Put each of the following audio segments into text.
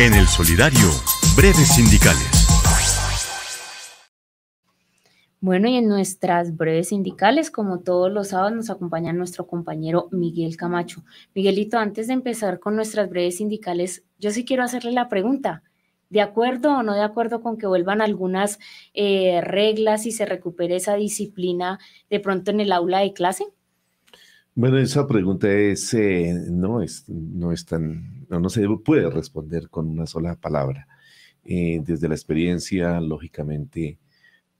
En el Solidario, breves sindicales. Bueno, y en nuestras breves sindicales, como todos los sábados, nos acompaña nuestro compañero Miguel Camacho. Miguelito, antes de empezar con nuestras breves sindicales, yo sí quiero hacerle la pregunta. ¿De acuerdo o no de acuerdo con que vuelvan algunas eh, reglas y se recupere esa disciplina de pronto en el aula de clase? Bueno, esa pregunta es, eh, no, es, no es tan, no, se puede responder con una sola palabra. Eh, desde la experiencia, lógicamente,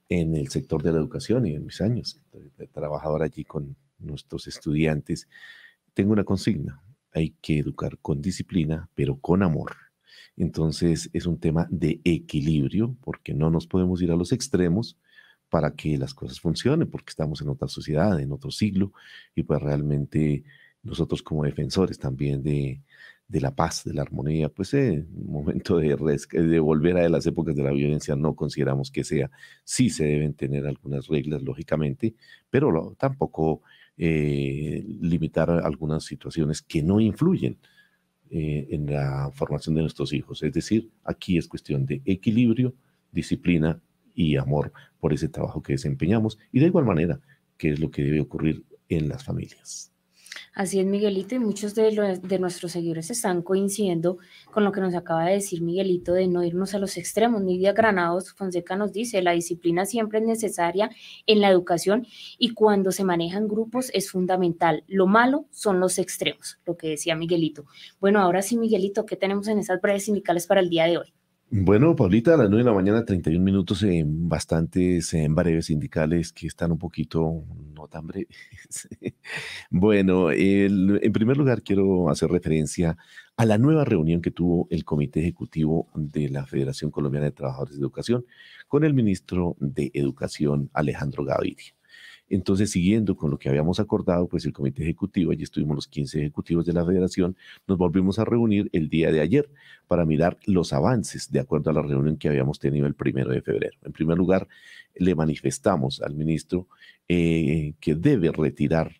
en el sector de la educación y en mis años de trabajador allí con nuestros estudiantes, tengo una consigna. Hay que educar con disciplina, pero con amor. Entonces es un tema de equilibrio, porque no nos podemos ir a los extremos, para que las cosas funcionen, porque estamos en otra sociedad, en otro siglo, y pues realmente nosotros como defensores también de, de la paz, de la armonía, pues en un momento de, de volver a las épocas de la violencia no consideramos que sea, sí se deben tener algunas reglas, lógicamente, pero tampoco eh, limitar algunas situaciones que no influyen eh, en la formación de nuestros hijos. Es decir, aquí es cuestión de equilibrio, disciplina y amor por ese trabajo que desempeñamos y de igual manera que es lo que debe ocurrir en las familias. Así es, Miguelito, y muchos de, de, nuestros seguidores están coincidiendo con lo que nos acaba de decir Miguelito de no irnos a los extremos. Nidia Granados Fonseca nos dice, la disciplina siempre es necesaria en la educación y cuando se manejan grupos es fundamental. Lo malo son los extremos, lo que decía Miguelito. Bueno, ahora sí, Miguelito, ¿qué tenemos en esas breves sindicales para el día de hoy? Bueno, Paulita, a las 9 de la mañana, 31 minutos en bastantes en breves sindicales que están un poquito no tan breves. bueno, en primer lugar quiero hacer referencia a la nueva reunión que tuvo el Comité Ejecutivo de la Federación Colombiana de Trabajadores de Educación con el ministro de Educación, Alejandro Gaviria. Entonces, siguiendo con lo que habíamos acordado, pues el comité ejecutivo, allí estuvimos los 15 ejecutivos de la federación, nos volvimos a reunir el día de ayer para mirar los avances de acuerdo a la reunión que habíamos tenido el primero de febrero. En primer lugar, le manifestamos al ministro eh, que debe retirar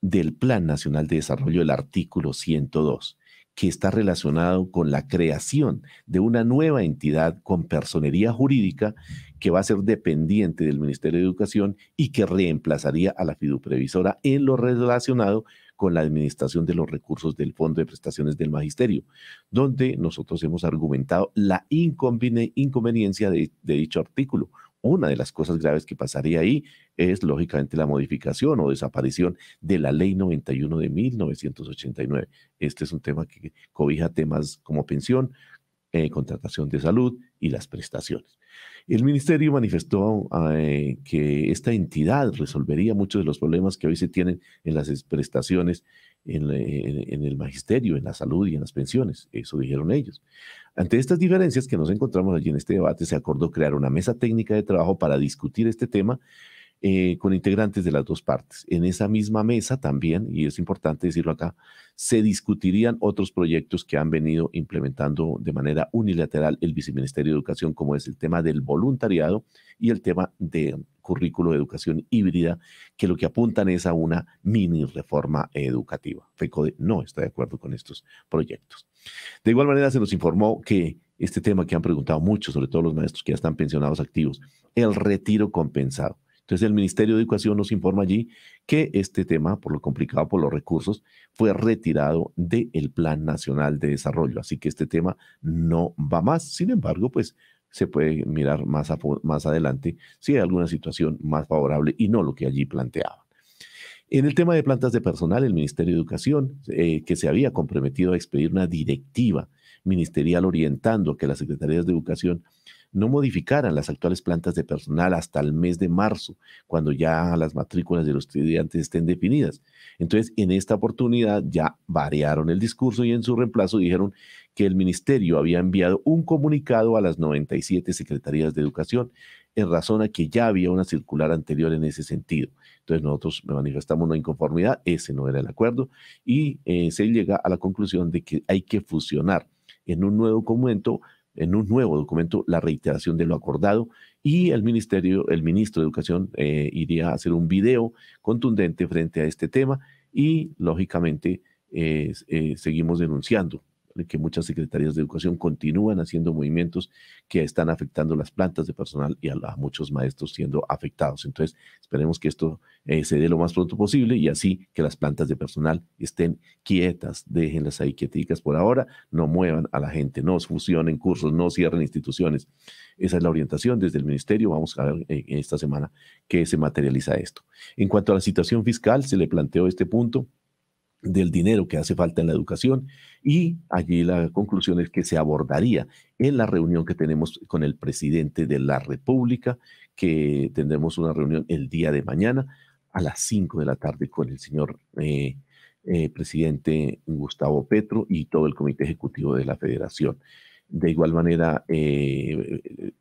del Plan Nacional de Desarrollo el artículo 102 que está relacionado con la creación de una nueva entidad con personería jurídica que va a ser dependiente del Ministerio de Educación y que reemplazaría a la fiduprevisora en lo relacionado con la administración de los recursos del Fondo de Prestaciones del Magisterio, donde nosotros hemos argumentado la inconveniencia de, de dicho artículo, una de las cosas graves que pasaría ahí es, lógicamente, la modificación o desaparición de la Ley 91 de 1989. Este es un tema que cobija temas como pensión, eh, contratación de salud y las prestaciones. El ministerio manifestó eh, que esta entidad resolvería muchos de los problemas que hoy se tienen en las prestaciones en, en, el magisterio, en la salud y en las pensiones. Eso dijeron ellos. Ante estas diferencias que nos encontramos allí en este debate, se acordó crear una mesa técnica de trabajo para discutir este tema eh, con integrantes de las dos partes. En esa misma mesa también, y es importante decirlo acá, se discutirían otros proyectos que han venido implementando de manera unilateral el Viceministerio de Educación, como es el tema del voluntariado y el tema de currículo de educación híbrida, que lo que apuntan es a una mini reforma educativa. FECODE no está de acuerdo con estos proyectos. De igual manera, se nos informó que este tema que han preguntado mucho, sobre todo los maestros que ya están pensionados activos, el retiro compensado. Entonces el Ministerio de Educación nos informa allí que este tema, por lo complicado por los recursos, fue retirado del Plan Nacional de Desarrollo. Así que este tema no va más. Sin embargo, pues se puede mirar más, más adelante si hay alguna situación más favorable y no lo que allí planteaban. En el tema de plantas de personal, el Ministerio de Educación, eh, que se había comprometido a expedir una directiva ministerial orientando que las secretarías de educación no modificaran las actuales plantas de personal hasta el mes de marzo, cuando ya las matrículas de los estudiantes estén definidas. Entonces, en esta oportunidad ya variaron el discurso y en su reemplazo dijeron que el ministerio había enviado un comunicado a las 97 secretarías de educación en razón a que ya había una circular anterior en ese sentido. Entonces nosotros manifestamos una inconformidad, ese no era el acuerdo, y eh, se llega a la conclusión de que hay que fusionar en un nuevo documento en un nuevo documento la reiteración de lo acordado y el ministerio, el ministro de Educación eh, iría a hacer un video contundente frente a este tema y lógicamente eh, seguimos denunciando que muchas secretarías de educación continúan haciendo movimientos que están afectando las plantas de personal y a, muchos maestros siendo afectados. Entonces, esperemos que esto eh, se dé lo más pronto posible y así que las plantas de personal estén quietas, déjenlas ahí quieticas por ahora, no muevan a la gente, no fusionen cursos, no cierren instituciones. Esa es la orientación desde el ministerio. Vamos a ver en esta semana qué se materializa esto. En cuanto a la situación fiscal, se le planteó este punto del dinero que hace falta en la educación y allí la conclusión es que se abordaría en la reunión que tenemos con el presidente de la República, que tendremos una reunión el día de mañana a las 5 de la tarde con el señor eh, eh, presidente Gustavo Petro y todo el comité ejecutivo de la federación. De igual manera, eh,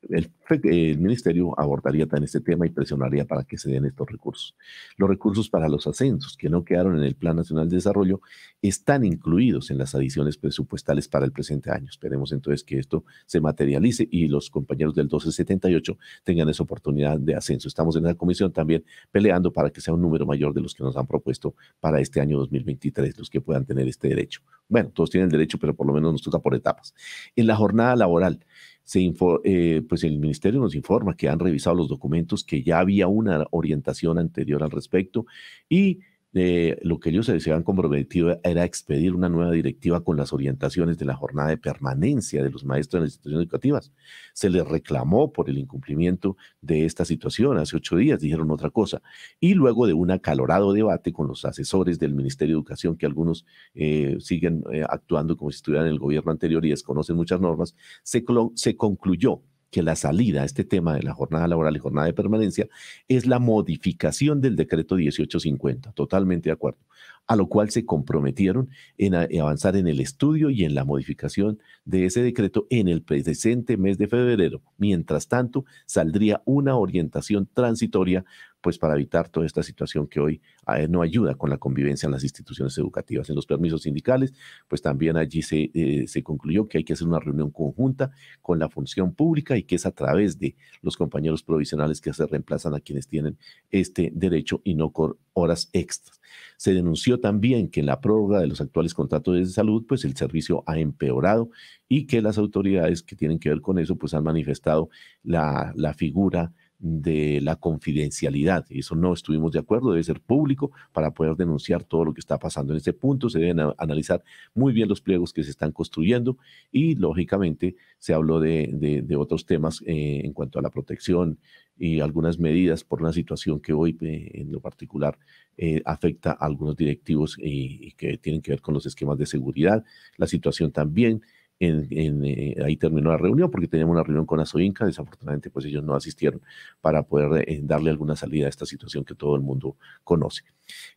el, ministerio abordaría también este tema y presionaría para que se den estos recursos. Los recursos para los ascensos que no quedaron en el Plan Nacional de Desarrollo están incluidos en las adiciones presupuestales para el presente año. Esperemos entonces que esto se materialice y los compañeros del 1278 tengan esa oportunidad de ascenso. Estamos en la comisión también peleando para que sea un número mayor de los que nos han propuesto para este año 2023, los que puedan tener este derecho. Bueno, todos tienen derecho, pero por lo menos nos toca por etapas. En la jornada laboral, se eh, pues el ministerio nos informa que han revisado los documentos, que ya había una orientación anterior al respecto y lo que ellos se habían comprometido era expedir una nueva directiva con las orientaciones de la jornada de permanencia de los maestros en las instituciones educativas. Se les reclamó por el incumplimiento de esta situación. Hace ocho días dijeron otra cosa. Y luego de un acalorado debate con los asesores del Ministerio de Educación, que algunos eh, siguen eh, actuando como si estuvieran en el gobierno anterior y desconocen muchas normas, se concluyó que la salida a este tema de la jornada laboral y jornada de permanencia es la modificación del decreto 1850, totalmente de acuerdo, a lo cual se comprometieron en avanzar en el estudio y en la modificación de ese decreto en el presente mes de febrero. Mientras tanto, saldría una orientación transitoria pues para evitar toda esta situación que hoy eh, no ayuda con la convivencia en las instituciones educativas. En los permisos sindicales, pues también allí se, eh, se concluyó que hay que hacer una reunión conjunta con la función pública y que es a través de los compañeros provisionales que se reemplazan a quienes tienen este derecho y no con horas extras. Se denunció también que en la prórroga de los actuales contratos de salud, pues el servicio ha empeorado y que las autoridades que tienen que ver con eso, pues han manifestado la, la figura de la confidencialidad. Eso no estuvimos de acuerdo, debe ser público para poder denunciar todo lo que está pasando en este punto. Se deben analizar muy bien los pliegos que se están construyendo y, lógicamente, se habló de, otros temas eh, en cuanto a la protección y algunas medidas por una situación que hoy, eh, en lo particular, eh, afecta a algunos directivos y que tienen que ver con los esquemas de seguridad. La situación también en, eh, ahí terminó la reunión porque teníamos una reunión con Azoinca, desafortunadamente pues ellos no asistieron para poder eh, darle alguna salida a esta situación que todo el mundo conoce.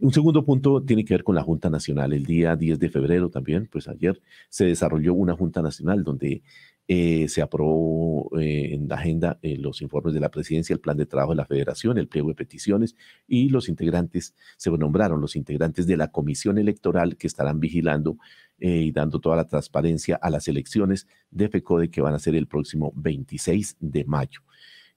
Un segundo punto tiene que ver con la Junta Nacional. El día 10 de febrero también, pues ayer se desarrolló una Junta Nacional donde eh, se aprobó en la agenda los informes de la presidencia, el plan de trabajo de la federación, el pliego de peticiones y los integrantes, se nombraron los integrantes de la comisión electoral que estarán vigilando eh, y dando toda la transparencia a las elecciones de FECODE que van a ser el próximo 26 de mayo.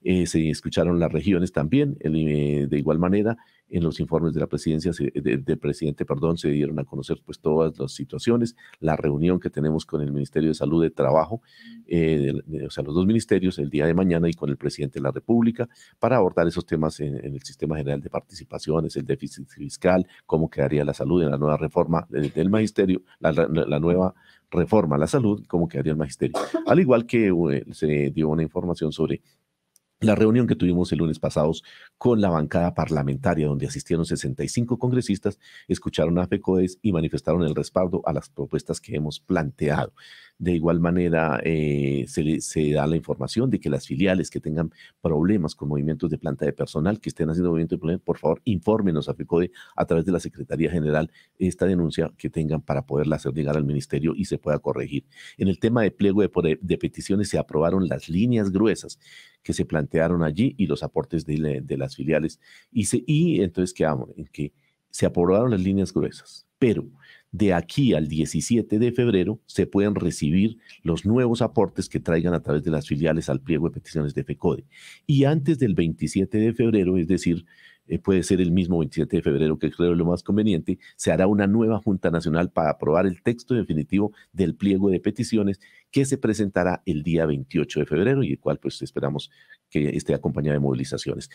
Eh, se escucharon las regiones también, eh, de igual manera, en los informes de la presidencia, del presidente, perdón, se dieron a conocer pues todas las situaciones, la reunión que tenemos con el Ministerio de Salud de Trabajo, eh, o sea, los dos ministerios el día de mañana y con el presidente de la República para abordar esos temas en, el sistema general de participaciones, el déficit fiscal, cómo quedaría la salud en la nueva reforma del, magisterio, la, nueva reforma a la salud, cómo quedaría el magisterio. Al igual que eh, se dio una información sobre la reunión que tuvimos el lunes pasados con la bancada parlamentaria, donde asistieron 65 congresistas, escucharon a FECODES y manifestaron el respaldo a las propuestas que hemos planteado. De igual manera, eh, se, da la información de que las filiales que tengan problemas con movimientos de planta de personal, que estén haciendo movimiento de personal, por favor, infórmenos a FECODE a través de la Secretaría General esta denuncia que tengan para poderla hacer llegar al Ministerio y se pueda corregir. En el tema de pliego de, peticiones se aprobaron las líneas gruesas que se plantearon allí y los aportes de, las filiales. Y, y entonces quedamos en que se aprobaron las líneas gruesas, pero de aquí al 17 de febrero se pueden recibir los nuevos aportes que traigan a través de las filiales al pliego de peticiones de FECODE. Y antes del 27 de febrero, es decir, eh, puede ser el mismo 27 de febrero, que creo lo más conveniente, se hará una nueva Junta Nacional para aprobar el texto definitivo del pliego de peticiones que se presentará el día 28 de febrero y el cual pues esperamos que esté acompañada de movilizaciones.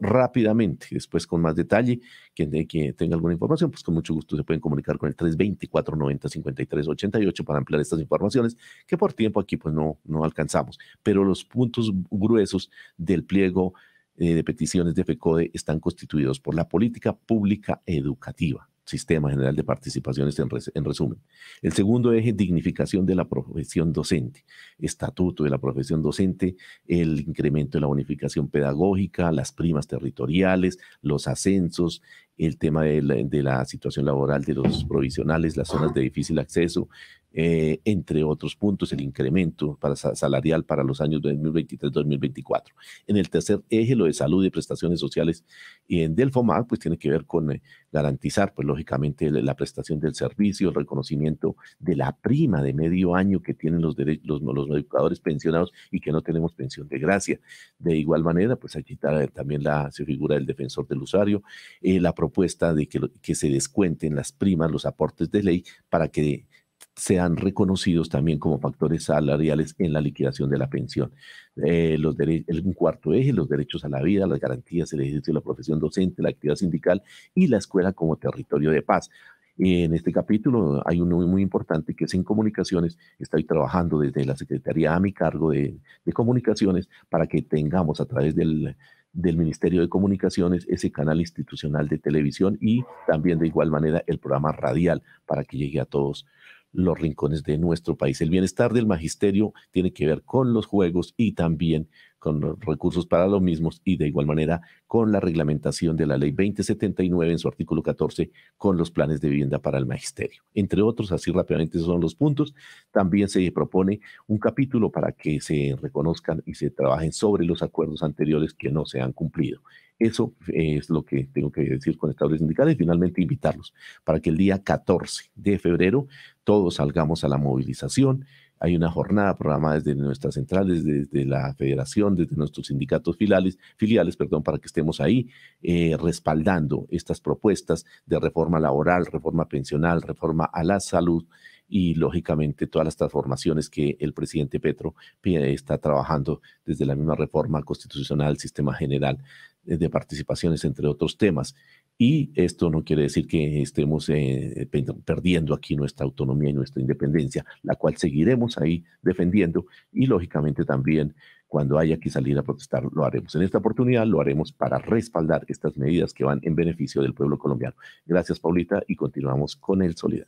Rápidamente, después con más detalle, quien, tenga alguna información, pues con mucho gusto se pueden comunicar con el 320-490-5388 para ampliar estas informaciones que por tiempo aquí pues no, no alcanzamos. Pero los puntos gruesos del pliego eh, de peticiones de FECODE están constituidos por la política pública educativa, Sistema General de Participaciones en, en, resumen. El segundo eje, dignificación de la profesión docente, estatuto de la profesión docente, el incremento de la bonificación pedagógica, las primas territoriales, los ascensos, el tema de la, situación laboral de los provisionales, las zonas de difícil acceso, eh, entre otros puntos, el incremento para, salarial para los años 2023-2024. En el tercer eje, lo de salud y prestaciones sociales y en del FOMAC, pues tiene que ver con eh, garantizar, pues lógicamente, la prestación del servicio, el reconocimiento de la prima de medio año que tienen los, los, los educadores pensionados y que no tenemos pensión de gracia. De igual manera, pues aquí también la figura del defensor del usuario, eh, la propuesta de que, se descuenten las primas, los aportes de ley para que sean reconocidos también como factores salariales en la liquidación de la pensión. Eh, los un cuarto eje, los derechos a la vida, las garantías, el ejercicio de la profesión docente, la actividad sindical y la escuela como territorio de paz. En este capítulo hay uno muy importante que es en comunicaciones. Estoy trabajando desde la Secretaría a mi cargo de comunicaciones para que tengamos a través del, del Ministerio de Comunicaciones ese canal institucional de televisión y también de igual manera el programa radial para que llegue a todos los rincones de nuestro país. El bienestar del magisterio tiene que ver con los juegos y también con los recursos para los mismos y de igual manera con la reglamentación de la ley 2079 en su artículo 14 con los planes de vivienda para el magisterio. Entre otros, así rápidamente son los puntos. También se propone un capítulo para que se reconozcan y se trabajen sobre los acuerdos anteriores que no se han cumplido. Eso es lo que tengo que decir con estados sindicales y finalmente invitarlos para que el día 14 de febrero todos salgamos a la movilización hay una jornada programada desde nuestras centrales, desde la federación, desde nuestros sindicatos filiales, filiales perdón, para que estemos ahí eh, respaldando estas propuestas de reforma laboral, reforma pensional, reforma a la salud y lógicamente todas las transformaciones que el presidente Petro está trabajando desde la misma reforma constitucional, sistema general de participaciones, entre otros temas. Y esto no quiere decir que estemos eh, perdiendo aquí nuestra autonomía y nuestra independencia, la cual seguiremos ahí defendiendo y lógicamente también cuando haya que salir a protestar lo haremos. En esta oportunidad lo haremos para respaldar estas medidas que van en beneficio del pueblo colombiano. Gracias, Paulita, y continuamos con el Solidario.